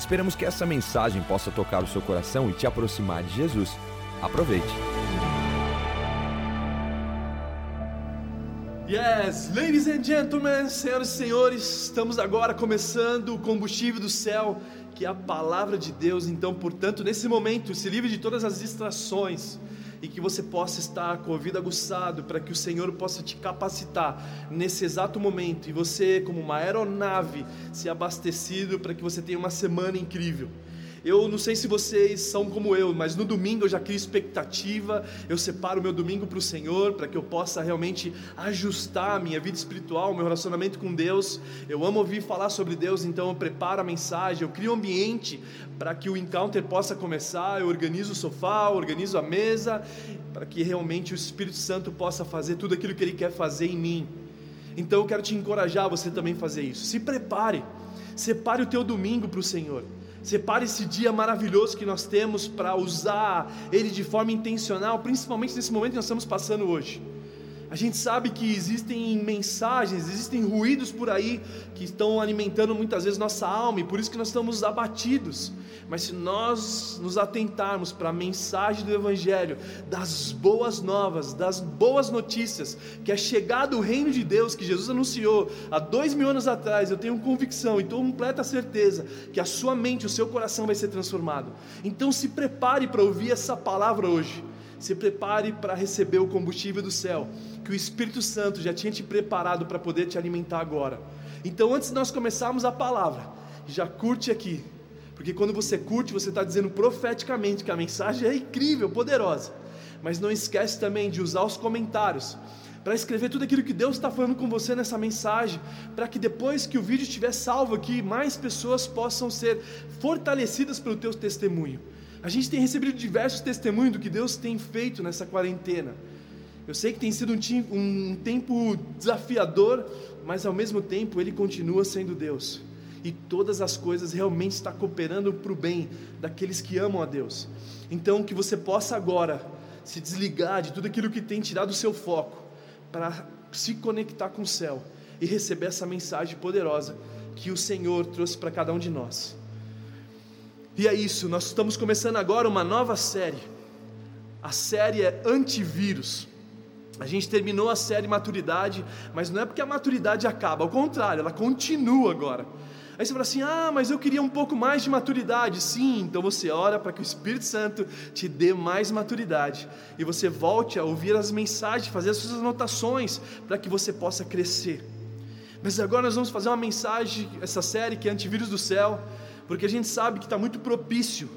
Esperamos que essa mensagem possa tocar o seu coração e te aproximar de Jesus. Aproveite. Yes, ladies and gentlemen, senhoras e senhores, estamos agora começando o combustível do céu, que é a palavra de Deus. Então, portanto, nesse momento, se livre de todas as distrações e que você possa estar com o ouvido aguçado para que o Senhor possa te capacitar nesse exato momento e você, como uma aeronave, se abastecido para que você tenha uma semana incrível. Eu não sei se vocês são como eu, mas no domingo eu já crio expectativa, eu separo o meu domingo para o Senhor, para que eu possa realmente ajustar a minha vida espiritual, meu relacionamento com Deus. Eu amo ouvir falar sobre Deus, então eu preparo a mensagem, eu crio um ambiente para que o encounter possa começar, eu organizo o sofá, organizo a mesa, para que realmente o Espírito Santo possa fazer tudo aquilo que Ele quer fazer em mim. Então eu quero te encorajar a você também fazer isso. Se prepare, separe o teu domingo para o Senhor. Separe esse dia maravilhoso que nós temos para usar ele de forma intencional, principalmente nesse momento que nós estamos passando hoje. A gente sabe que existem mensagens, existem ruídos por aí que estão alimentando muitas vezes nossa alma e por isso que nós estamos abatidos. Mas se nós nos atentarmos para a mensagem do Evangelho, das boas novas, das boas notícias, que é chegado o reino de Deus que Jesus anunciou há dois mil anos atrás, eu tenho convicção e tenho completa certeza que a sua mente, o seu coração vai ser transformado. Então se prepare para ouvir essa palavra hoje se prepare para receber o combustível do céu, que o Espírito Santo já tinha te preparado para poder te alimentar agora. Então, antes de nós começarmos a palavra, já curte aqui, porque quando você curte, você está dizendo profeticamente que a mensagem é incrível, poderosa. Mas não esquece também de usar os comentários para escrever tudo aquilo que Deus está falando com você nessa mensagem, para que depois que o vídeo estiver salvo aqui, mais pessoas possam ser fortalecidas pelo teu testemunho. A gente tem recebido diversos testemunhos do que Deus tem feito nessa quarentena. Eu sei que tem sido um, tempo desafiador, mas ao mesmo tempo Ele continua sendo Deus. E todas as coisas realmente estão cooperando para o bem daqueles que amam a Deus. Então, que você possa agora se desligar de tudo aquilo que tem tirado o seu foco, para se conectar com o céu e receber essa mensagem poderosa que o Senhor trouxe para cada um de nós. E é isso, nós estamos começando agora uma nova série. A série é Antivírus. A gente terminou a série Maturidade, mas não é porque a maturidade acaba, ao contrário, ela continua agora. Aí você fala assim: ah, mas eu queria um pouco mais de maturidade. Sim, então você ora para que o Espírito Santo te dê mais maturidade e você volte a ouvir as mensagens, fazer as suas anotações, para que você possa crescer. Mas agora nós vamos fazer uma mensagem, essa série que é Antivírus do Céu porque a gente sabe que está muito propício.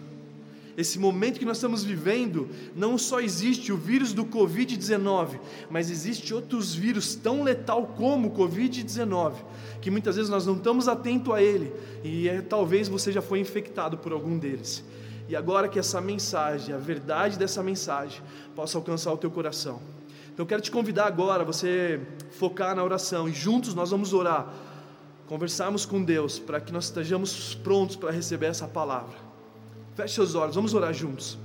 Esse momento que nós estamos vivendo, não só existe o vírus do Covid-19, mas existe outros vírus tão letal como o Covid-19, que muitas vezes nós não estamos atentos a ele, e é, talvez você já foi infectado por algum deles. E agora que essa mensagem, a verdade dessa mensagem, possa alcançar o teu coração. Então eu quero te convidar agora você focar na oração, e juntos nós vamos orar conversarmos com Deus para que nós estejamos prontos para receber essa palavra. Feche seus olhos, vamos orar juntos.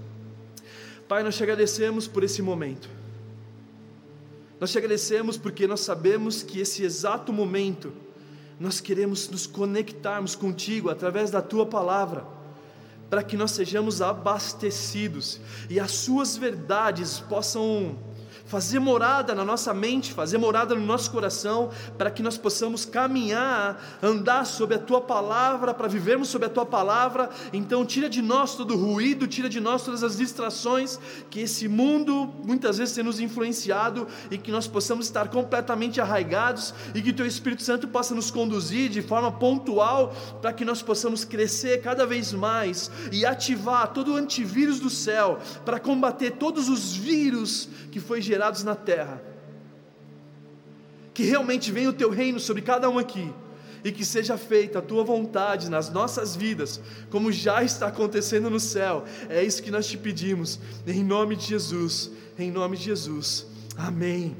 Pai, nós te agradecemos por esse momento. Nós te agradecemos porque nós sabemos que esse exato momento nós queremos nos conectarmos contigo através da tua palavra, para que nós sejamos abastecidos e as suas verdades possam fazer morada na nossa mente, fazer morada no nosso coração, para que nós possamos caminhar, andar sob a tua palavra, para vivermos sob a tua palavra. Então, tira de nós todo o ruído, tira de nós todas as distrações que esse mundo muitas vezes tem nos influenciado e que nós possamos estar completamente arraigados e que teu Espírito Santo possa nos conduzir de forma pontual para que nós possamos crescer cada vez mais e ativar todo o antivírus do céu para combater todos os vírus que foi gerado gerados na terra. Que realmente venha o teu reino sobre cada um aqui. e que seja feita a tua vontade nas nossas vidas, como já está acontecendo no céu. É isso que nós te pedimos, em nome de Jesus, em nome de Jesus. Amém.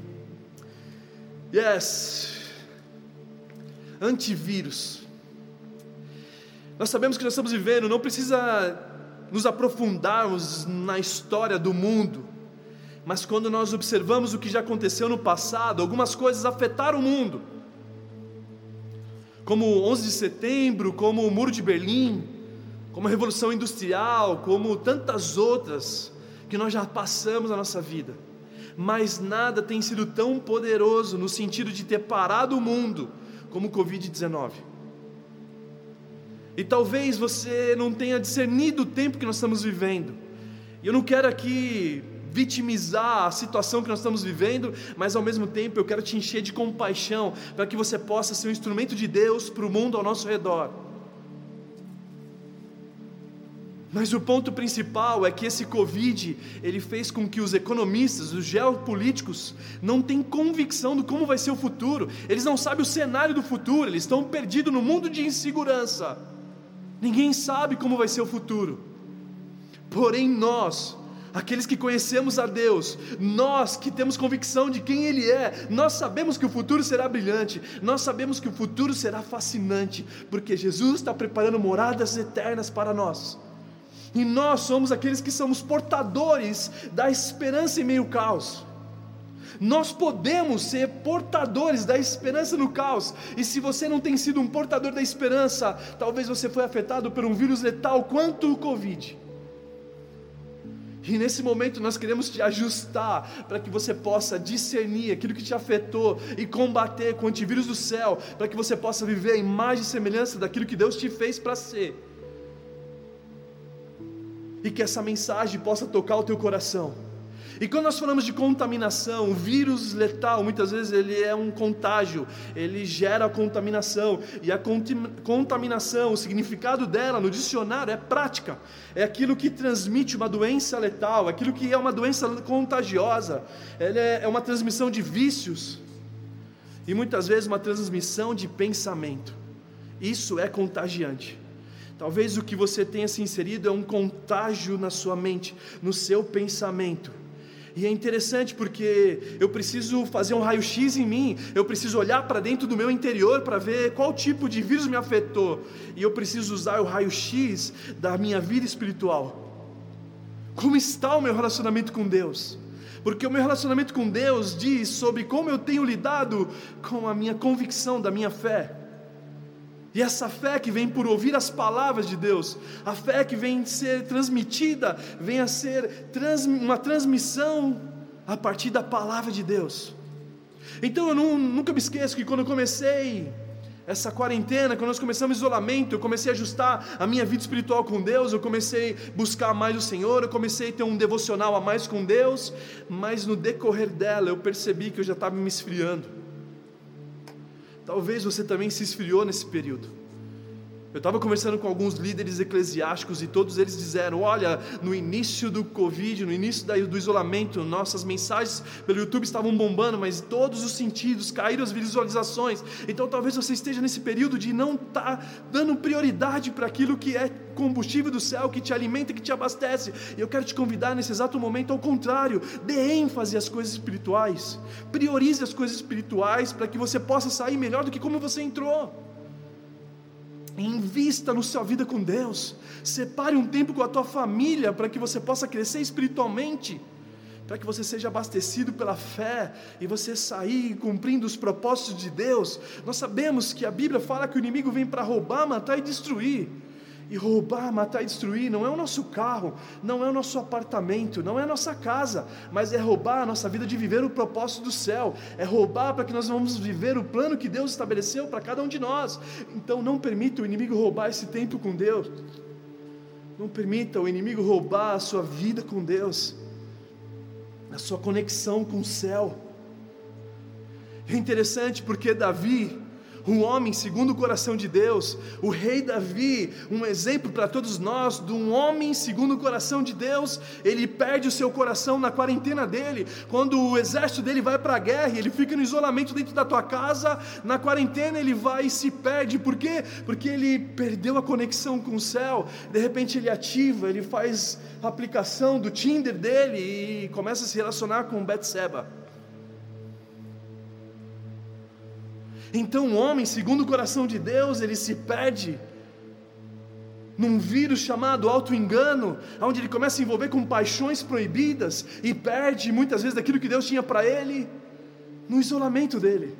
Yes. Antivírus. Nós sabemos que nós estamos vivendo, não precisa nos aprofundarmos na história do mundo, mas quando nós observamos o que já aconteceu no passado, algumas coisas afetaram o mundo, como 11 de setembro, como o Muro de Berlim, como a Revolução Industrial, como tantas outras que nós já passamos na nossa vida, mas nada tem sido tão poderoso no sentido de ter parado o mundo como o Covid-19. E talvez você não tenha discernido o tempo que nós estamos vivendo. E eu não quero aqui vitimizar a situação que nós estamos vivendo, mas ao mesmo tempo eu quero te encher de compaixão para que você possa ser um instrumento de Deus para o mundo ao nosso redor. Mas o ponto principal é que esse Covid, ele fez com que os economistas, os geopolíticos, não tenham convicção do como vai ser o futuro. Eles não sabem o cenário do futuro, eles estão perdidos no mundo de insegurança. Ninguém sabe como vai ser o futuro. Porém, nós, aqueles que conhecemos a Deus, nós que temos convicção de quem Ele é, nós sabemos que o futuro será brilhante, nós sabemos que o futuro será fascinante, porque Jesus está preparando moradas eternas para nós. E nós somos aqueles que somos portadores da esperança em meio ao caos. Nós podemos ser portadores da esperança no caos. E se você não tem sido um portador da esperança, talvez você foi afetado por um vírus letal quanto o Covid. E nesse momento nós queremos te ajustar para que você possa discernir aquilo que te afetou e combater com o antivírus do céu, para que você possa viver a imagem e semelhança daquilo que Deus te fez para ser. E que essa mensagem possa tocar o teu coração e quando nós falamos de contaminação, o vírus letal, muitas vezes ele é um contágio, ele gera contaminação, e a contaminação, o significado dela no dicionário é prática, é aquilo que transmite uma doença letal, aquilo que é uma doença contagiosa, ela é, é uma transmissão de vícios, e muitas vezes uma transmissão de pensamento, isso é contagiante. Talvez o que você tenha se inserido é um contágio na sua mente, no seu pensamento. E é interessante porque eu preciso fazer um raio-x em mim, eu preciso olhar para dentro do meu interior para ver qual tipo de vírus me afetou, e eu preciso usar o raio-x da minha vida espiritual. Como está o meu relacionamento com Deus? Porque o meu relacionamento com Deus diz sobre como eu tenho lidado com a minha convicção da minha fé. E essa fé que vem por ouvir as palavras de Deus, a fé que vem ser transmitida, vem a ser trans, uma transmissão a partir da palavra de Deus. Então eu não, nunca me esqueço que quando eu comecei essa quarentena, quando nós começamos o isolamento, eu comecei a ajustar a minha vida espiritual com Deus, eu comecei a buscar mais o Senhor, eu comecei a ter um devocional a mais com Deus, mas no decorrer dela eu percebi que eu já estava me esfriando. Talvez você também se esfriou nesse período. Eu estava conversando com alguns líderes eclesiásticos e todos eles disseram: olha, no início do Covid, no início do isolamento, nossas mensagens pelo YouTube estavam bombando, mas todos os sentidos caíram as visualizações. Então talvez você esteja nesse período de não estar tá dando prioridade para aquilo que é combustível do céu, que te alimenta, que te abastece. E eu quero te convidar nesse exato momento, ao contrário, dê ênfase às coisas espirituais, priorize as coisas espirituais para que você possa sair melhor do que como você entrou. Invista na sua vida com Deus. Separe um tempo com a tua família para que você possa crescer espiritualmente, para que você seja abastecido pela fé e você sair cumprindo os propósitos de Deus. Nós sabemos que a Bíblia fala que o inimigo vem para roubar, matar e destruir. E roubar, matar e destruir não é o nosso carro, não é o nosso apartamento, não é a nossa casa, mas é roubar a nossa vida de viver o propósito do céu, é roubar para que nós vamos viver o plano que Deus estabeleceu para cada um de nós. Então não permita o inimigo roubar esse tempo com Deus, não permita o inimigo roubar a sua vida com Deus, a sua conexão com o céu. É interessante porque Davi, um homem segundo o coração de Deus, o rei Davi, um exemplo para todos nós de um homem segundo o coração de Deus. Ele perde o seu coração na quarentena dele, quando o exército dele vai para a guerra, ele fica no isolamento dentro da tua casa, na quarentena ele vai e se perde. Por quê? Porque ele perdeu a conexão com o céu. De repente ele ativa, ele faz a aplicação do Tinder dele e começa a se relacionar com Betseba. Então o homem, segundo o coração de Deus, ele se perde num vírus chamado auto-engano, onde ele começa a se envolver com paixões proibidas e perde muitas vezes daquilo que Deus tinha para ele no isolamento dele.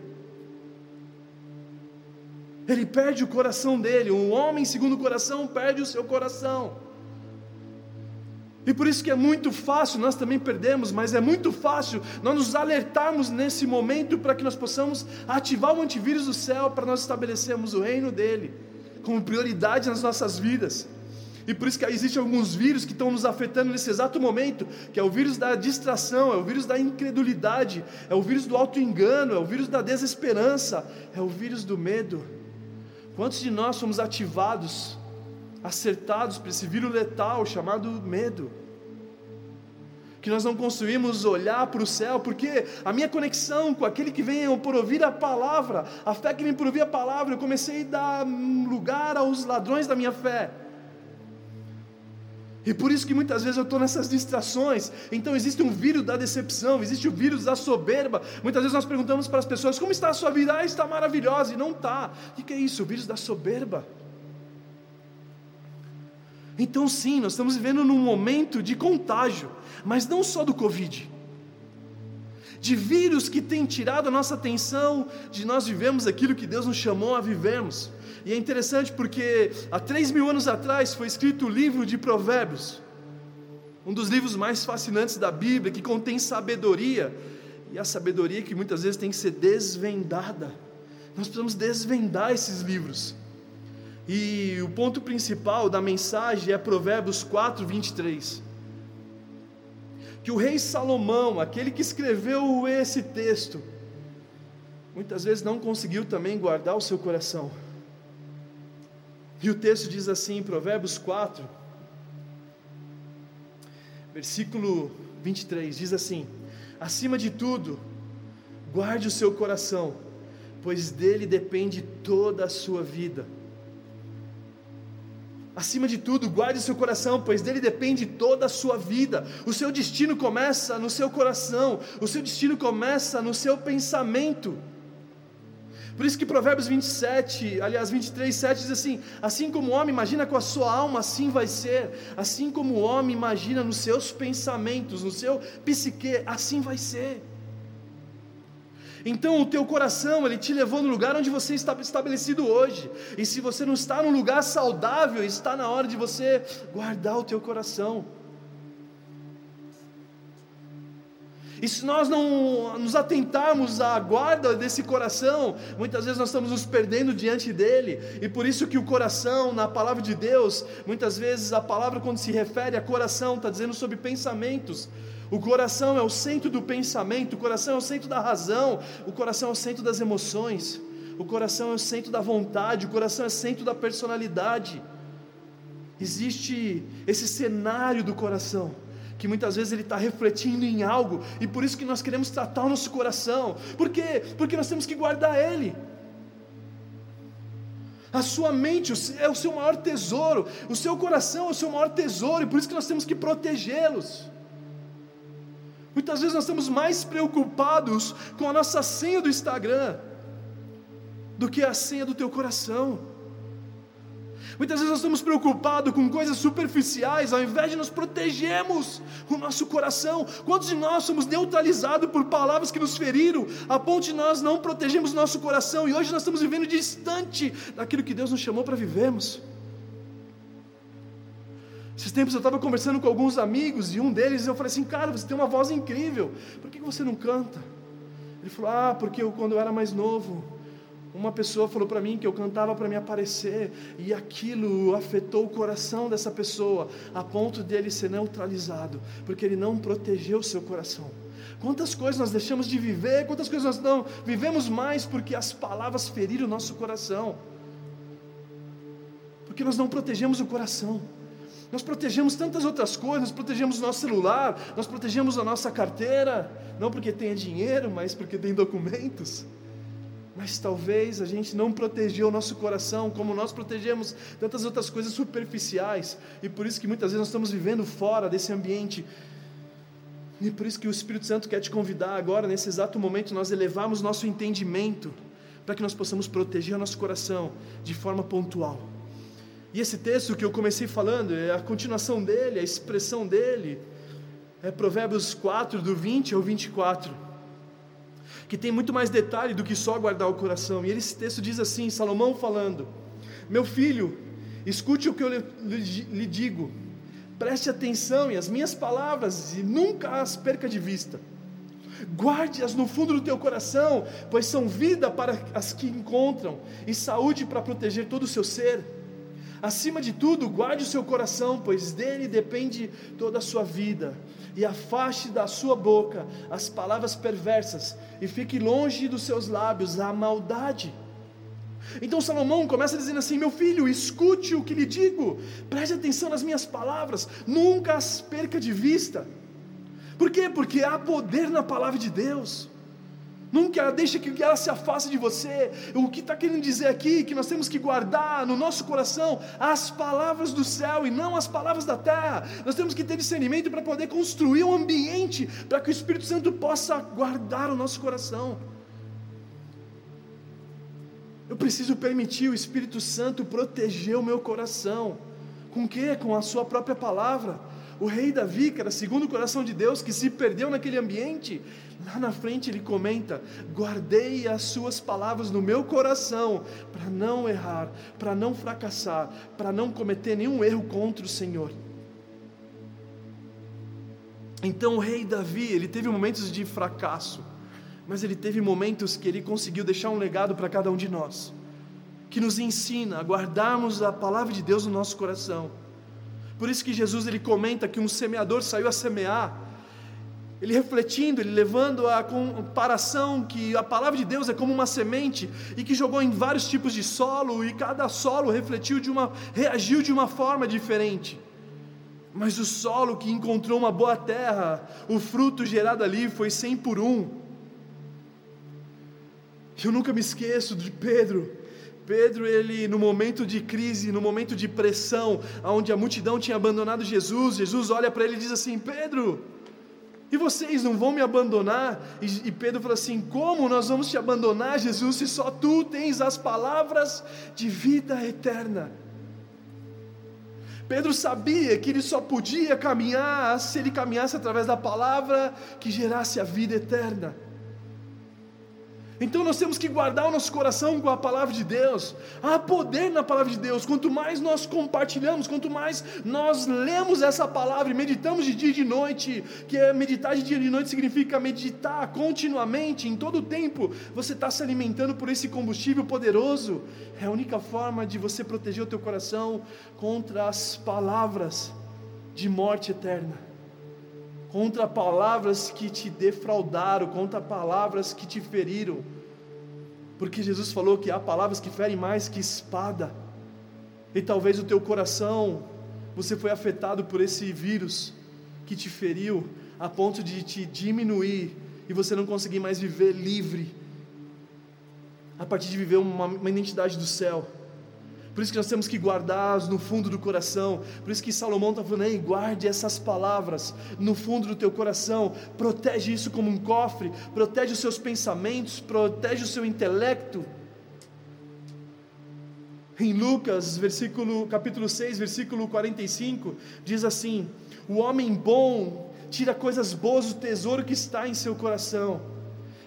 Ele perde o coração dele, um homem segundo o coração perde o seu coração. E por isso que é muito fácil, nós também perdemos, mas é muito fácil nós nos alertarmos nesse momento para que nós possamos ativar o antivírus do céu para nós estabelecermos o reino dele como prioridade nas nossas vidas. E por isso que existem alguns vírus que estão nos afetando nesse exato momento, que é o vírus da distração, é o vírus da incredulidade, é o vírus do auto-engano, é o vírus da desesperança, é o vírus do medo. Quantos de nós somos ativados acertados para esse vírus letal chamado medo. Que nós não conseguimos olhar para o céu, porque a minha conexão com aquele que vem por ouvir a palavra, a fé que vem por ouvir a palavra, eu comecei a dar lugar aos ladrões da minha fé. E por isso que muitas vezes eu estou nessas distrações. Então existe um vírus da decepção, existe o vírus da soberba. Muitas vezes nós perguntamos para as pessoas: como está a sua vida? Ah, está maravilhosa. E não está. O que é isso? O vírus da soberba. Então, sim, nós estamos vivendo num momento de contágio, mas não só do Covid, de vírus que tem tirado a nossa atenção de nós vivemos aquilo que Deus nos chamou a vivermos. E é interessante porque há três mil anos atrás foi escrito o livro de Provérbios, um dos livros mais fascinantes da Bíblia, que contém sabedoria, e a sabedoria que muitas vezes tem que ser desvendada. Nós precisamos desvendar esses livros. E o ponto principal da mensagem é Provérbios 4, 23. Que o rei Salomão, aquele que escreveu esse texto, muitas vezes não conseguiu também guardar o seu coração. E o texto diz assim, Provérbios 4, versículo 23, diz assim: Acima de tudo, guarde o seu coração, pois dele depende toda a sua vida Acima de tudo, guarde seu coração, pois dele depende toda a sua vida. O seu destino começa no seu coração, o seu destino começa no seu pensamento. Por isso que Provérbios 27, aliás 23, 7 diz assim: Assim como o homem imagina com a sua alma, assim vai ser. Assim como o homem imagina nos seus pensamentos, no seu psique, assim vai ser. Então o teu coração, ele te levou no lugar onde você está estabelecido hoje. E se você não está num lugar saudável, está na hora de você guardar o teu coração. E se nós não nos atentarmos à guarda desse coração, muitas vezes nós estamos nos perdendo diante dele. E por isso que o coração, na palavra de Deus, muitas vezes a palavra quando se refere a coração está dizendo sobre pensamentos. O coração é o centro do pensamento, o coração é o centro da razão, o coração é o centro das emoções, o coração é o centro da vontade, o coração é o centro da personalidade. Existe esse cenário do coração que muitas vezes ele está refletindo em algo, e por isso que nós queremos tratar o nosso coração. Por quê? Porque nós temos que guardar ele. A sua mente é o seu maior tesouro, o seu coração é o seu maior tesouro, e por isso que nós temos que protegê-los. Muitas vezes nós estamos mais preocupados com a nossa senha do Instagram do que a senha do teu coração. Muitas vezes nós estamos preocupados com coisas superficiais, ao invés de nos protegermos o nosso coração. Quantos de nós somos neutralizados por palavras que nos feriram, a ponto de nós não protegemos nosso coração e hoje nós estamos vivendo distante daquilo que Deus nos chamou para vivermos? Esses tempos eu estava conversando com alguns amigos e um deles eu falei assim, cara, você tem uma voz incrível, por que você não canta? Ele falou, ah, porque eu, quando eu era mais novo, uma pessoa falou para mim que eu cantava para me aparecer e aquilo afetou o coração dessa pessoa a ponto dele ser neutralizado, porque ele não protegeu seu coração. Quantas coisas nós deixamos de viver, quantas coisas nós não vivemos mais porque as palavras feriram o nosso coração. Porque nós não protegemos o coração. Nós protegemos tantas outras coisas, nós protegemos o nosso celular, nós protegemos a nossa carteira, não porque tenha dinheiro, mas porque tem documentos. Mas talvez a gente não protegeu o nosso coração como nós protegemos tantas outras coisas superficiais, e por isso que muitas vezes nós estamos vivendo fora desse ambiente. E por isso que o Espírito Santo quer te convidar agora, nesse exato momento, nós elevarmos nosso entendimento, para que nós possamos proteger o nosso coração de forma pontual. E esse texto que eu comecei falando, é a continuação dele, a expressão dele, é Provérbios 4, do 20 ao 24, que tem muito mais detalhe do que só guardar o coração. E esse texto diz assim: Salomão falando, Meu filho, escute o que eu lhe, digo, preste atenção em as minhas palavras e nunca as perca de vista. Guarde-as no fundo do teu coração, pois são vida para as que encontram e saúde para proteger todo o seu ser. Acima de tudo, guarde o seu coração, pois dele depende toda a sua vida. E afaste da sua boca as palavras perversas, e fique longe dos seus lábios a maldade. Então Salomão começa dizendo assim: Meu filho, escute o que lhe digo, preste atenção nas minhas palavras, nunca as perca de vista. Por quê? Porque há poder na palavra de Deus. Nunca deixe que ela se afaste de você. O que está querendo dizer aqui? Que nós temos que guardar no nosso coração as palavras do céu e não as palavras da terra. Nós temos que ter discernimento para poder construir um ambiente para que o Espírito Santo possa guardar o nosso coração. Eu preciso permitir o Espírito Santo proteger o meu coração. Com quê? Com a sua própria palavra. O rei Davi, que era segundo o coração de Deus, que se perdeu naquele ambiente, lá na frente ele comenta: guardei as suas palavras no meu coração, para não errar, para não fracassar, para não cometer nenhum erro contra o Senhor. Então o rei Davi, ele teve momentos de fracasso, mas ele teve momentos que ele conseguiu deixar um legado para cada um de nós, que nos ensina a guardarmos a palavra de Deus no nosso coração por isso que Jesus ele comenta que um semeador saiu a semear. Ele refletindo, ele levando a comparação que a palavra de Deus é como uma semente e que jogou em vários tipos de solo e cada solo refletiu de uma reagiu de uma forma diferente. Mas o solo que encontrou uma boa terra, o fruto gerado ali foi cem por um. Eu nunca me esqueço de Pedro, Pedro, ele no momento de crise, no momento de pressão, onde a multidão tinha abandonado Jesus, Jesus olha para ele e diz assim: Pedro, e vocês não vão me abandonar? E, e Pedro fala assim: Como nós vamos te abandonar, Jesus, se só tu tens as palavras de vida eterna? Pedro sabia que ele só podia caminhar se ele caminhasse através da palavra que gerasse a vida eterna. Então nós temos que guardar o nosso coração com a palavra de Deus. Há poder na palavra de Deus. Quanto mais nós compartilhamos, quanto mais nós lemos essa palavra e meditamos de dia e de noite, que é meditar de dia e de noite significa meditar continuamente, em todo o tempo. Você está se alimentando por esse combustível poderoso. É a única forma de você proteger o teu coração contra as palavras de morte eterna contra palavras que te defraudaram, contra palavras que te feriram. Porque Jesus falou que há palavras que ferem mais que espada. E talvez o teu coração, você foi afetado por esse vírus que te feriu a ponto de te diminuir e você não conseguir mais viver livre. A partir de viver uma, uma identidade do céu. Por isso que nós temos que guardar no fundo do coração. Por isso que Salomão está falando, guarde essas palavras no fundo do teu coração. Protege isso como um cofre. Protege os seus pensamentos. Protege o seu intelecto. Em Lucas, versículo, capítulo 6, versículo 45, diz assim: O homem bom tira coisas boas do tesouro que está em seu coração,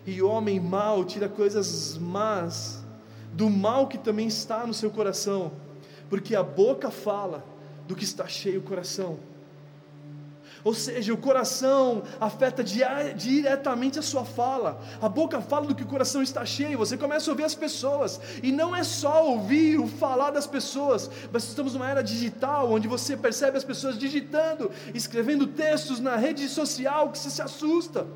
e o homem mau tira coisas más do mal que também está no seu coração, porque a boca fala do que está cheio o coração. Ou seja, o coração afeta diretamente a sua fala. A boca fala do que o coração está cheio. Você começa a ouvir as pessoas. E não é só ouvir o falar das pessoas, mas estamos numa era digital onde você percebe as pessoas digitando, escrevendo textos na rede social que você se assusta.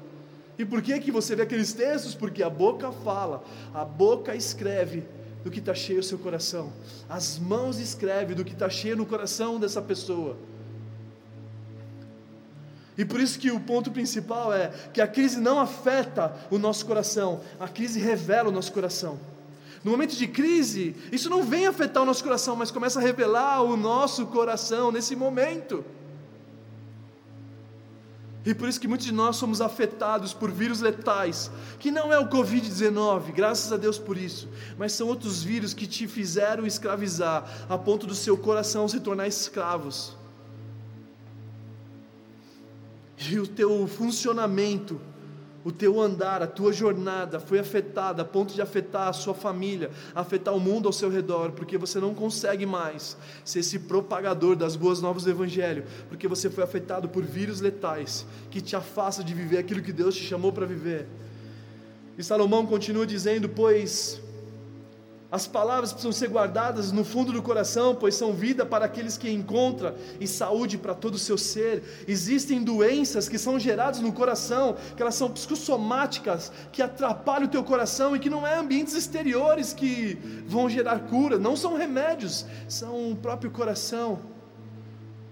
E por que que você vê aqueles textos? Porque a boca fala, a boca escreve do que está cheio o seu coração, as mãos escrevem do que está cheio no coração dessa pessoa. E por isso que o ponto principal é que a crise não afeta o nosso coração, a crise revela o nosso coração. No momento de crise, isso não vem afetar o nosso coração, mas começa a revelar o nosso coração nesse momento. E por isso que muitos de nós somos afetados por vírus letais, que não é o Covid-19, graças a Deus por isso, mas são outros vírus que te fizeram escravizar, a ponto do seu coração se tornar escravos. E o teu funcionamento, o teu andar, a tua jornada foi afetada a ponto de afetar a sua família, afetar o mundo ao seu redor, porque você não consegue mais ser esse propagador das boas novas do Evangelho, porque você foi afetado por vírus letais que te afasta de viver aquilo que Deus te chamou para viver. E Salomão continua dizendo: Pois as palavras precisam ser guardadas no fundo do coração, pois são vida para aqueles que encontram e saúde para todo o seu ser. Existem doenças que são geradas no coração, que elas são psicossomáticas, que atrapalham o teu coração e que não é ambientes exteriores que vão gerar cura, não são remédios, são o próprio coração.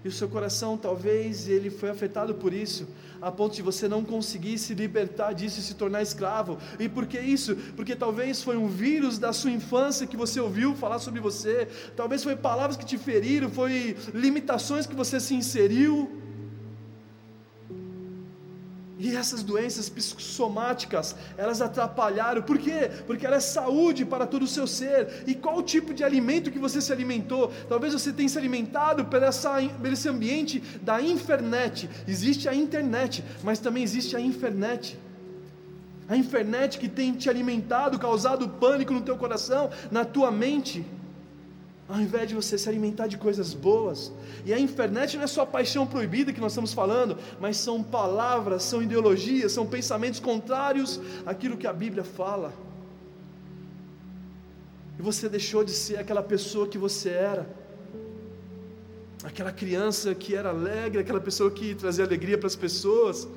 E o seu coração talvez ele foi afetado por isso a ponto de você não conseguir se libertar disso e se tornar escravo. E por que isso? Porque talvez foi um vírus da sua infância que você ouviu falar sobre você, talvez foi palavras que te feriram, foi limitações que você se inseriu. E essas doenças psicossomáticas, elas atrapalharam. Por quê? Porque ela é saúde para todo o seu ser. E qual o tipo de alimento que você se alimentou? Talvez você tenha se alimentado por, essa, por esse ambiente da internet. Existe a internet, mas também existe a infernet. A internet que tem te alimentado, causado pânico no teu coração, na tua mente ao invés de você se alimentar de coisas boas. E a internet não é só paixão proibida que nós estamos falando, mas são palavras, são ideologias, são pensamentos contrários àquilo que a Bíblia fala. E você deixou de ser aquela pessoa que você era, aquela criança que era alegre, aquela pessoa que trazia alegria para as pessoas.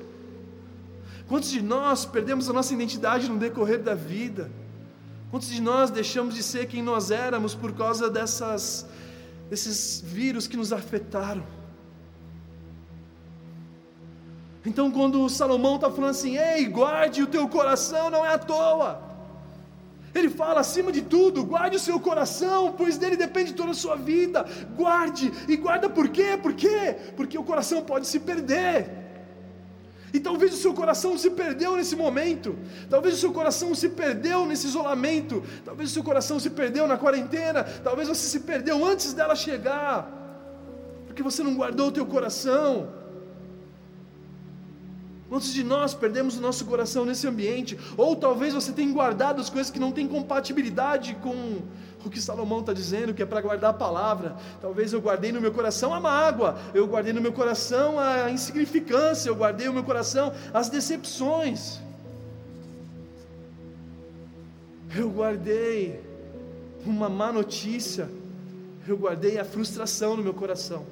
Quantos de nós perdemos a nossa identidade no decorrer da vida? Quantos de nós deixamos de ser quem nós éramos por causa dessas, desses vírus que nos afetaram? Então, quando Salomão está falando assim, ei, guarde o teu coração, não é à toa. Ele fala acima de tudo, guarde o seu coração, pois dele depende toda a sua vida. Guarde, e guarda por quê? Por quê? Porque o coração pode se perder. E talvez o seu coração se perdeu nesse momento, talvez o seu coração se perdeu nesse isolamento, talvez o seu coração se perdeu na quarentena, talvez você se perdeu antes dela chegar, porque você não guardou o teu coração. Quantos de nós perdemos o nosso coração nesse ambiente? Ou talvez você tenha guardado as coisas que não têm compatibilidade com o que Salomão está dizendo, que é para guardar a palavra. Talvez eu guardei no meu coração a mágoa, eu guardei no meu coração a insignificância, eu guardei no meu coração as decepções. Eu guardei uma má notícia, eu guardei a frustração no meu coração.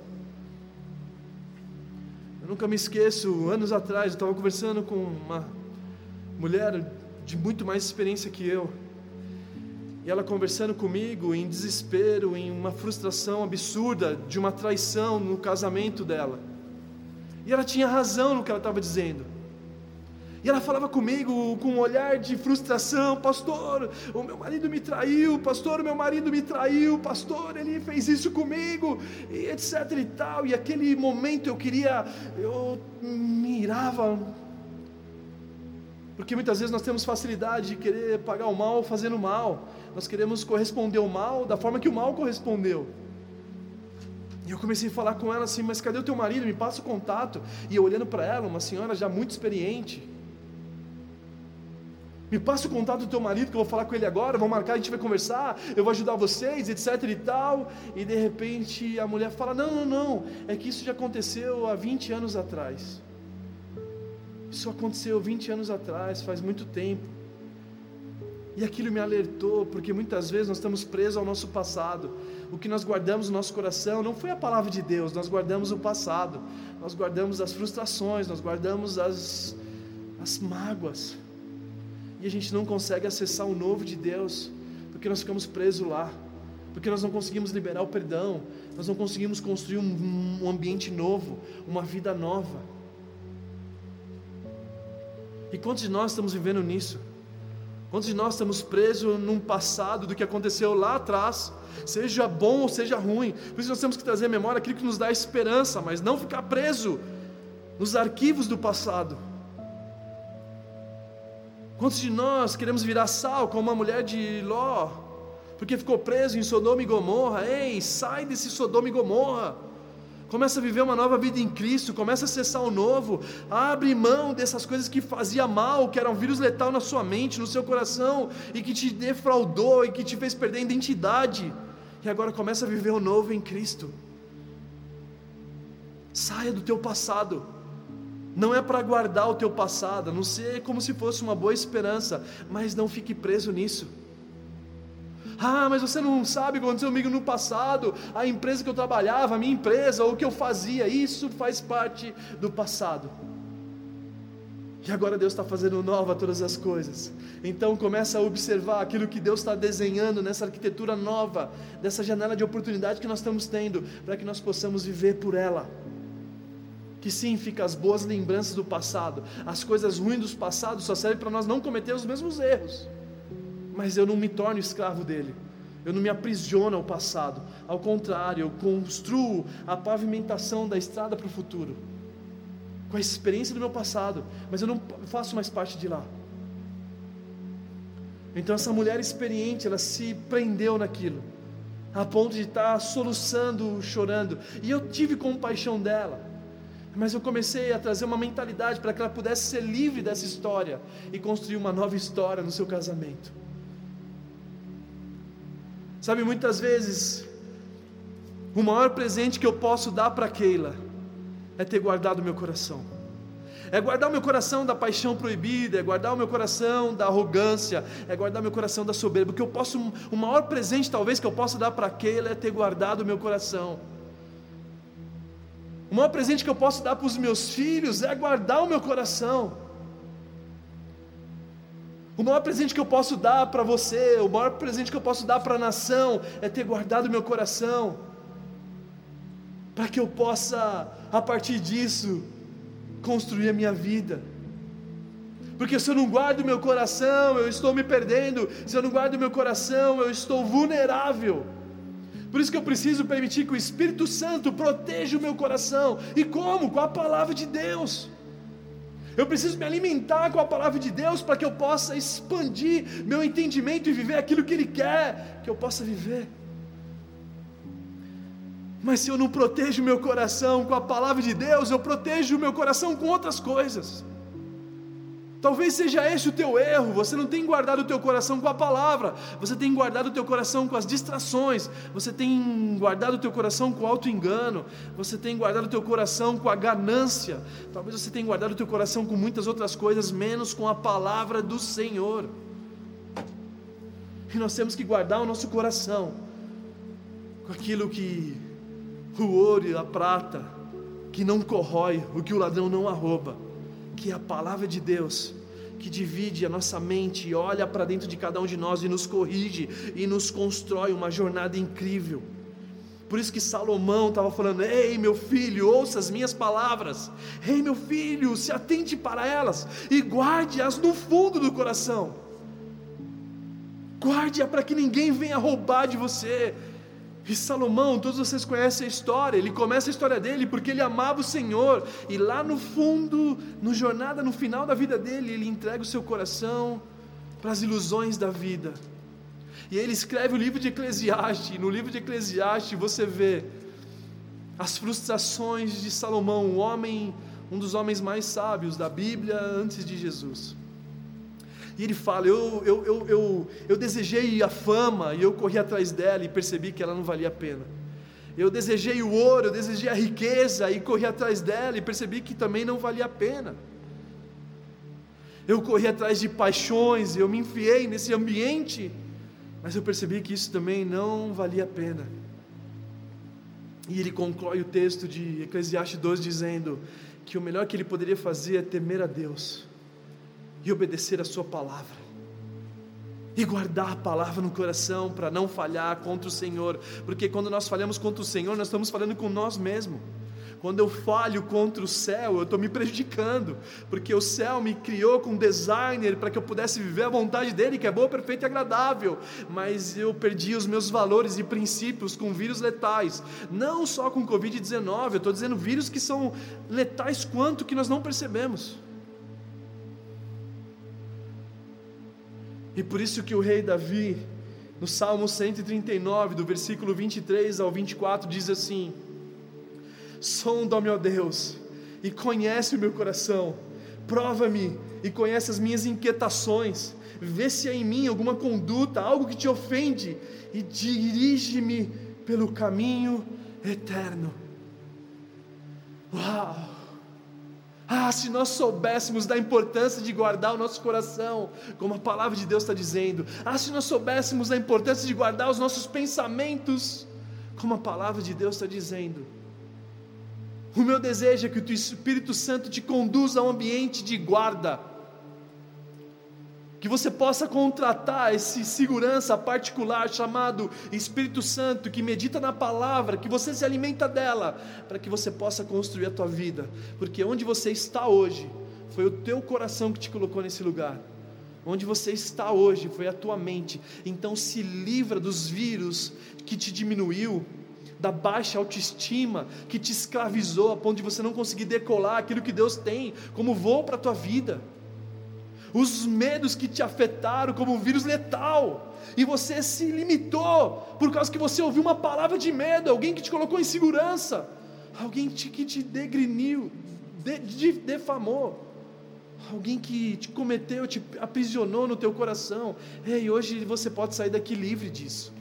Eu nunca me esqueço, anos atrás, eu estava conversando com uma mulher de muito mais experiência que eu. E ela conversando comigo em desespero, em uma frustração absurda de uma traição no casamento dela. E ela tinha razão no que ela estava dizendo. E ela falava comigo com um olhar de frustração: Pastor, o meu marido me traiu, Pastor, o meu marido me traiu, Pastor, ele fez isso comigo, e etc e tal. E aquele momento eu queria, eu mirava, porque muitas vezes nós temos facilidade de querer pagar o mal fazendo mal, nós queremos corresponder ao mal da forma que o mal correspondeu. E eu comecei a falar com ela assim: Mas cadê o teu marido? Me passa o contato. E eu olhando para ela, uma senhora já muito experiente. Me passa o contato do teu marido, que eu vou falar com ele agora, vamos marcar, a gente vai conversar, eu vou ajudar vocês, etc e tal. E de repente a mulher fala: Não, não, não, é que isso já aconteceu há 20 anos atrás. Isso aconteceu 20 anos atrás, faz muito tempo. E aquilo me alertou, porque muitas vezes nós estamos presos ao nosso passado. O que nós guardamos no nosso coração não foi a palavra de Deus, nós guardamos o passado, nós guardamos as frustrações, nós guardamos as as mágoas. E a gente não consegue acessar o novo de Deus, porque nós ficamos presos lá, porque nós não conseguimos liberar o perdão, nós não conseguimos construir um, um ambiente novo, uma vida nova. E quantos de nós estamos vivendo nisso? Quantos de nós estamos presos num passado do que aconteceu lá atrás, seja bom ou seja ruim? Por isso nós temos que trazer à memória aquilo que nos dá esperança, mas não ficar preso nos arquivos do passado. Quantos de nós queremos virar sal como uma mulher de Ló, porque ficou preso em Sodoma e Gomorra? Ei, sai desse Sodoma e Gomorra. Começa a viver uma nova vida em Cristo, começa a acessar o novo, abre mão dessas coisas que fazia mal, que eram um vírus letal na sua mente, no seu coração, e que te defraudou e que te fez perder a identidade. E agora começa a viver o novo em Cristo. Saia do teu passado. Não é para guardar o teu passado, não ser como se fosse uma boa esperança, mas não fique preso nisso. Ah, mas você não sabe o que aconteceu comigo no passado, a empresa que eu trabalhava, a minha empresa, o que eu fazia, isso faz parte do passado. E agora Deus está fazendo nova todas as coisas. Então começa a observar aquilo que Deus está desenhando nessa arquitetura nova, dessa janela de oportunidade que nós estamos tendo, para que nós possamos viver por ela. Que sim, fica as boas lembranças do passado, as coisas ruins do passado só servem para nós não cometer os mesmos erros mas eu não me torno escravo dele. Eu não me aprisiono ao passado. Ao contrário, eu construo a pavimentação da estrada para o futuro. Com a experiência do meu passado, mas eu não faço mais parte de lá. Então essa mulher experiente, ela se prendeu naquilo, a ponto de estar soluçando, chorando. E eu tive compaixão dela. Mas eu comecei a trazer uma mentalidade para que ela pudesse ser livre dessa história e construir uma nova história no seu casamento. Sabe, muitas vezes, o maior presente que eu posso dar para Keila é ter guardado meu coração. É guardar o meu coração da paixão proibida, é guardar o meu coração da arrogância, é guardar o meu coração da soberba. Porque eu posso, o maior presente talvez que eu possa dar para Keila é ter guardado o meu coração. O maior presente que eu posso dar para os meus filhos é guardar o meu coração. O maior presente que eu posso dar para você, o maior presente que eu posso dar para a nação é ter guardado meu coração, para que eu possa, a partir disso, construir a minha vida. Porque se eu não guardo meu coração, eu estou me perdendo. Se eu não guardo meu coração, eu estou vulnerável. Por isso que eu preciso permitir que o Espírito Santo proteja o meu coração. E como? Com a palavra de Deus. Eu preciso me alimentar com a palavra de Deus para que eu possa expandir meu entendimento e viver aquilo que Ele quer que eu possa viver. Mas se eu não protejo meu coração com a palavra de Deus, eu protejo o meu coração com outras coisas. Talvez seja esse o teu erro, você não tem guardado o teu coração com a palavra, você tem guardado o teu coração com as distrações, você tem guardado o teu coração com o auto-engano, você tem guardado o teu coração com a ganância, talvez você tenha guardado o teu coração com muitas outras coisas, menos com a palavra do Senhor. E nós temos que guardar o nosso coração com aquilo que o ouro e a prata, que não corrói, o que o ladrão não arroba que é a palavra de Deus, que divide a nossa mente olha para dentro de cada um de nós e nos corrige e nos constrói uma jornada incrível. Por isso que Salomão estava falando: Ei, meu filho, ouça as minhas palavras. Ei, meu filho, se atente para elas e guarde-as no fundo do coração. Guarde-a para que ninguém venha roubar de você. E Salomão, todos vocês conhecem a história, ele começa a história dele porque ele amava o Senhor, e lá no fundo, no jornada, no final da vida dele, ele entrega o seu coração para as ilusões da vida. E ele escreve o livro de Eclesiastes, e no livro de Eclesiastes você vê as frustrações de Salomão, um homem, um dos homens mais sábios da Bíblia antes de Jesus. E ele fala: eu, eu, eu, eu, eu desejei a fama e eu corri atrás dela e percebi que ela não valia a pena. Eu desejei o ouro, eu desejei a riqueza e corri atrás dela e percebi que também não valia a pena. Eu corri atrás de paixões, eu me enfiei nesse ambiente, mas eu percebi que isso também não valia a pena. E ele conclui o texto de Eclesiastes 2 dizendo que o melhor que ele poderia fazer é temer a Deus e obedecer a Sua palavra. E guardar a palavra no coração para não falhar contra o Senhor, porque quando nós falhamos contra o Senhor, nós estamos falando com nós mesmos. Quando eu falho contra o céu, eu estou me prejudicando, porque o céu me criou com um designer para que eu pudesse viver a vontade dele, que é boa, perfeita e agradável, mas eu perdi os meus valores e princípios com vírus letais, não só com Covid-19, eu estou dizendo vírus que são letais quanto que nós não percebemos. E por isso que o rei Davi, no Salmo 139, do versículo 23 ao 24, diz assim: Sonda-me, ó Deus, e conhece o meu coração, prova-me e conhece as minhas inquietações, vê se há em mim alguma conduta, algo que te ofende, e dirige-me pelo caminho eterno. Uau! Ah, se nós soubéssemos da importância de guardar o nosso coração, como a palavra de Deus está dizendo. Ah, se nós soubéssemos da importância de guardar os nossos pensamentos, como a palavra de Deus está dizendo. O meu desejo é que o Espírito Santo te conduza a um ambiente de guarda que você possa contratar esse segurança particular chamado Espírito Santo, que medita na palavra, que você se alimenta dela, para que você possa construir a tua vida, porque onde você está hoje, foi o teu coração que te colocou nesse lugar. Onde você está hoje foi a tua mente. Então se livra dos vírus que te diminuiu, da baixa autoestima que te escravizou a ponto de você não conseguir decolar aquilo que Deus tem como voo para a tua vida os medos que te afetaram como um vírus letal, e você se limitou por causa que você ouviu uma palavra de medo, alguém que te colocou em segurança, alguém que te degriniu, de, de, defamou, alguém que te cometeu, te aprisionou no teu coração. Ei, hoje você pode sair daqui livre disso.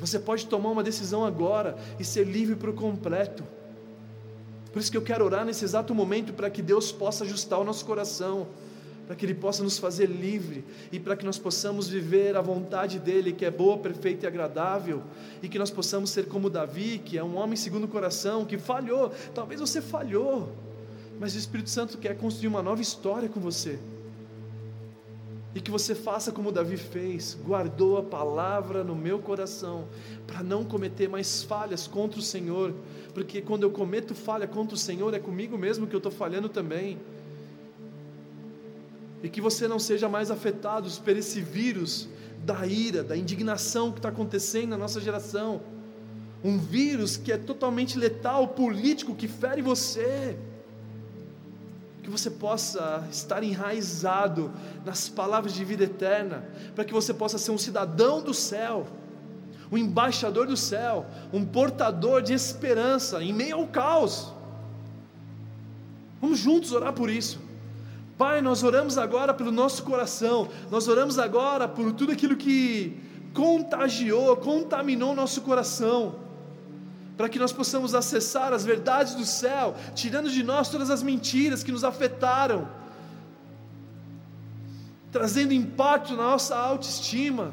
Você pode tomar uma decisão agora e ser livre por completo. Por isso que eu quero orar nesse exato momento para que Deus possa ajustar o nosso coração para que Ele possa nos fazer livre e para que nós possamos viver a vontade dEle, que é boa, perfeita e agradável, e que nós possamos ser como Davi, que é um homem segundo o coração, que falhou. Talvez você falhou, mas o Espírito Santo quer construir uma nova história com você. E que você faça como Davi fez, guardou a palavra no meu coração, para não cometer mais falhas contra o Senhor, porque quando eu cometo falha contra o Senhor, é comigo mesmo que eu estou falhando também e que você não seja mais afetado por esse vírus da ira, da indignação que está acontecendo na nossa geração. Um vírus que é totalmente letal, político, que fere você. Que você possa estar enraizado nas palavras de vida eterna, para que você possa ser um cidadão do céu, um embaixador do céu, um portador de esperança em meio ao caos. Vamos juntos orar por isso. Pai, nós oramos agora pelo nosso coração, nós oramos agora por tudo aquilo que contagiou, contaminou nosso coração, para que nós possamos acessar as verdades do céu, tirando de nós todas as mentiras que nos afetaram, trazendo impacto na nossa autoestima,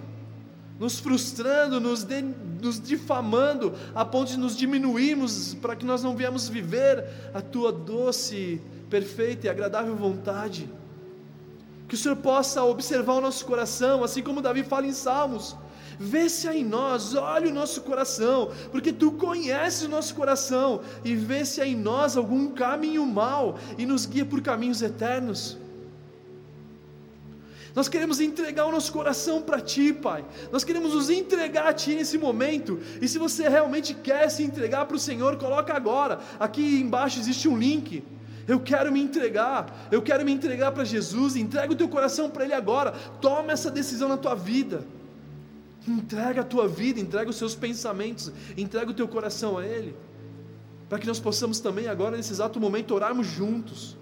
nos frustrando, nos, de, nos difamando, a ponto de nos diminuirmos, para que nós não viemos viver a tua doce perfeita e agradável vontade. Que o Senhor possa observar o nosso coração, assim como Davi fala em Salmos. Vê se há em nós, olha o nosso coração, porque tu conheces o nosso coração, e vê se há em nós algum caminho mau e nos guia por caminhos eternos. Nós queremos entregar o nosso coração para Ti, Pai. Nós queremos nos entregar a Ti nesse momento. E se você realmente quer se entregar para o Senhor, coloca agora. Aqui embaixo existe um link. Eu quero me entregar, eu quero me entregar para Jesus. Entrega o teu coração para Ele agora. Toma essa decisão na tua vida. Entrega a tua vida, entrega os seus pensamentos, entrega o teu coração a Ele. Para que nós possamos também, agora, nesse exato momento, orarmos juntos.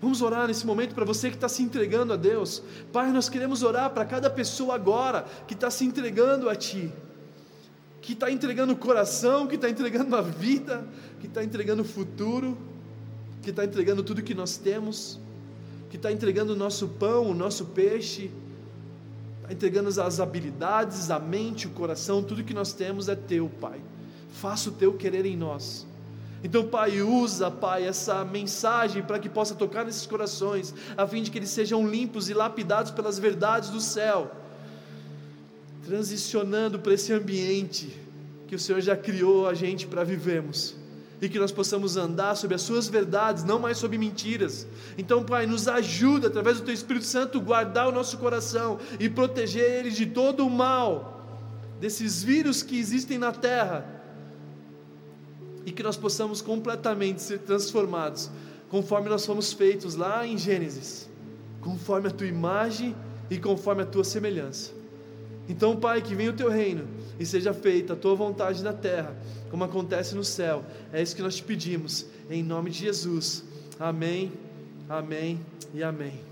Vamos orar nesse momento para você que está se entregando a Deus. Pai, nós queremos orar para cada pessoa agora que está se entregando a Ti que está entregando o coração, que está entregando a vida, que está entregando o futuro, que está entregando tudo que nós temos, que está entregando o nosso pão, o nosso peixe, está entregando as habilidades, a mente, o coração, tudo que nós temos é teu, Pai. Faça o teu querer em nós. Então, Pai, usa, Pai, essa mensagem para que possa tocar nesses corações, a fim de que eles sejam limpos e lapidados pelas verdades do céu, transicionando para esse ambiente que o Senhor já criou a gente para vivermos e que nós possamos andar sobre as Suas verdades, não mais sobre mentiras. Então, Pai, nos ajuda, através do Teu Espírito Santo, guardar o nosso coração e proteger ele de todo o mal, desses vírus que existem na terra, e que nós possamos completamente ser transformados, conforme nós fomos feitos lá em Gênesis, conforme a Tua imagem e conforme a Tua semelhança. Então, Pai, que venha o Teu reino e seja feita a Tua vontade na terra como acontece no céu. É isso que nós te pedimos, em nome de Jesus. Amém, amém e amém.